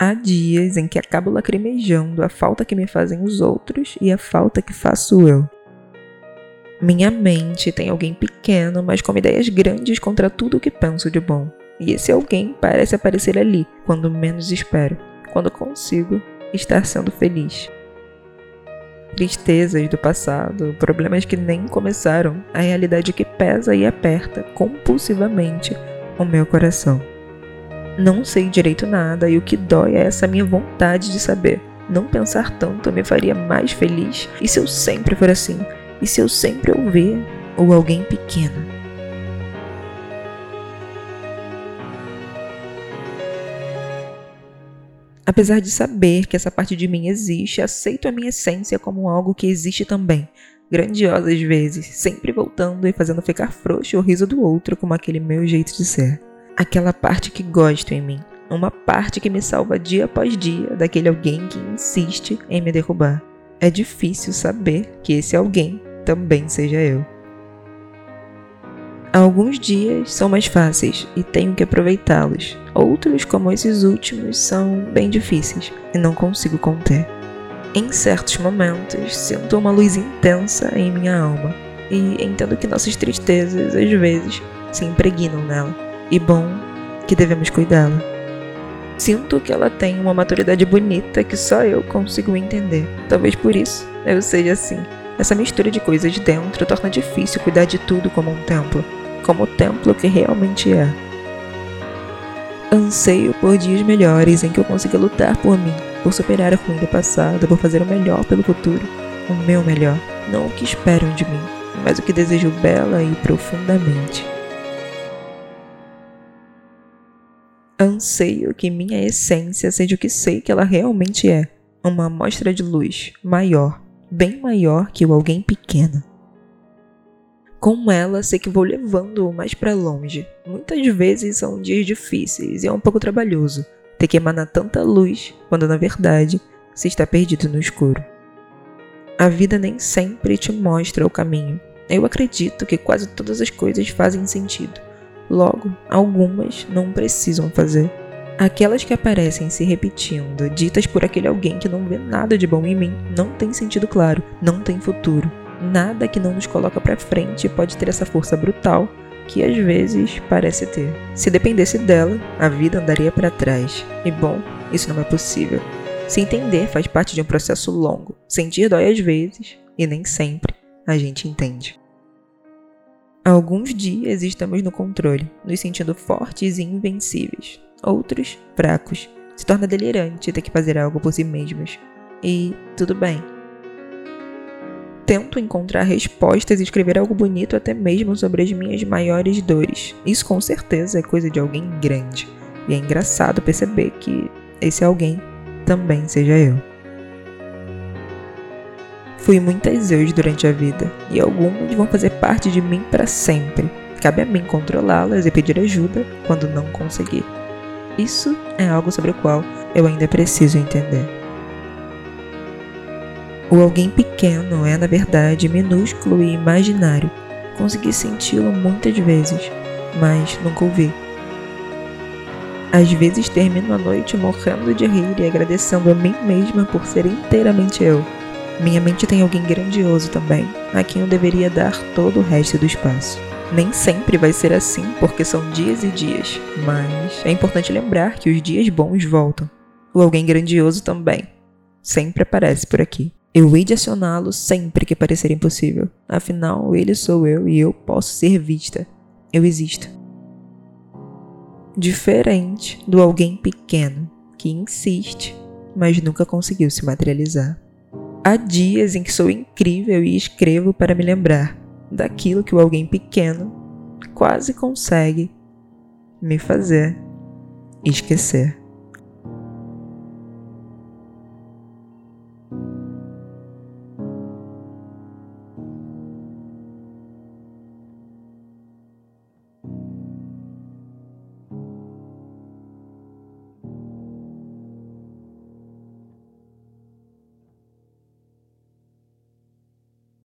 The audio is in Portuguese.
Há dias em que acabo lacrimejando a falta que me fazem os outros e a falta que faço eu. Minha mente tem alguém pequeno, mas com ideias grandes contra tudo o que penso de bom. E esse alguém parece aparecer ali, quando menos espero, quando consigo estar sendo feliz. Tristezas do passado, problemas que nem começaram, a realidade que pesa e aperta compulsivamente o meu coração. Não sei direito nada e o que dói é essa minha vontade de saber. Não pensar tanto me faria mais feliz. E se eu sempre for assim? E se eu sempre ouvir ou alguém pequeno? Apesar de saber que essa parte de mim existe, aceito a minha essência como algo que existe também, grandiosas vezes, sempre voltando e fazendo ficar frouxo o riso do outro como aquele meu jeito de ser. Aquela parte que gosto em mim, uma parte que me salva dia após dia daquele alguém que insiste em me derrubar. É difícil saber que esse alguém também seja eu. Alguns dias são mais fáceis e tenho que aproveitá-los. Outros, como esses últimos, são bem difíceis e não consigo conter. Em certos momentos, sinto uma luz intensa em minha alma e entendo que nossas tristezas, às vezes, se impregnam nela. E bom que devemos cuidá-la. Sinto que ela tem uma maturidade bonita que só eu consigo entender. Talvez por isso eu seja assim. Essa mistura de coisas dentro torna difícil cuidar de tudo como um templo, como o templo que realmente é. Anseio por dias melhores em que eu consiga lutar por mim, por superar a ruim do passado, por fazer o melhor pelo futuro, o meu melhor, não o que esperam de mim, mas o que desejo bela e profundamente. Anseio que minha essência seja o que sei que ela realmente é, uma amostra de luz maior bem maior que o alguém pequeno. Com ela, sei que vou levando-o mais para longe. Muitas vezes são dias difíceis e é um pouco trabalhoso ter que emanar tanta luz quando na verdade se está perdido no escuro. A vida nem sempre te mostra o caminho. Eu acredito que quase todas as coisas fazem sentido. Logo, algumas não precisam fazer. Aquelas que aparecem se repetindo, ditas por aquele alguém que não vê nada de bom em mim, não tem sentido claro, não tem futuro. Nada que não nos coloca para frente pode ter essa força brutal que às vezes parece ter. Se dependesse dela, a vida andaria para trás. E bom, isso não é possível. Se entender faz parte de um processo longo. Sentir dói às vezes, e nem sempre a gente entende. Alguns dias estamos no controle, nos sentindo fortes e invencíveis outros fracos. Se torna delirante ter que fazer algo por si mesmos. E tudo bem. Tento encontrar respostas e escrever algo bonito até mesmo sobre as minhas maiores dores. Isso com certeza é coisa de alguém grande. E é engraçado perceber que esse alguém também seja eu. Fui muitas eus durante a vida, e algumas vão fazer parte de mim para sempre. Cabe a mim controlá-las e pedir ajuda quando não conseguir. Isso é algo sobre o qual eu ainda preciso entender. O alguém pequeno é, na verdade, minúsculo e imaginário. Consegui senti-lo muitas vezes, mas nunca o vi. Às vezes termino a noite morrendo de rir e agradecendo a mim mesma por ser inteiramente eu. Minha mente tem alguém grandioso também, a quem eu deveria dar todo o resto do espaço. Nem sempre vai ser assim, porque são dias e dias, mas é importante lembrar que os dias bons voltam. O alguém grandioso também. Sempre aparece por aqui. Eu hei de acioná-lo sempre que parecer impossível. Afinal, ele sou eu e eu posso ser vista. Eu existo. Diferente do alguém pequeno que insiste, mas nunca conseguiu se materializar. Há dias em que sou incrível e escrevo para me lembrar daquilo que o alguém pequeno quase consegue me fazer esquecer.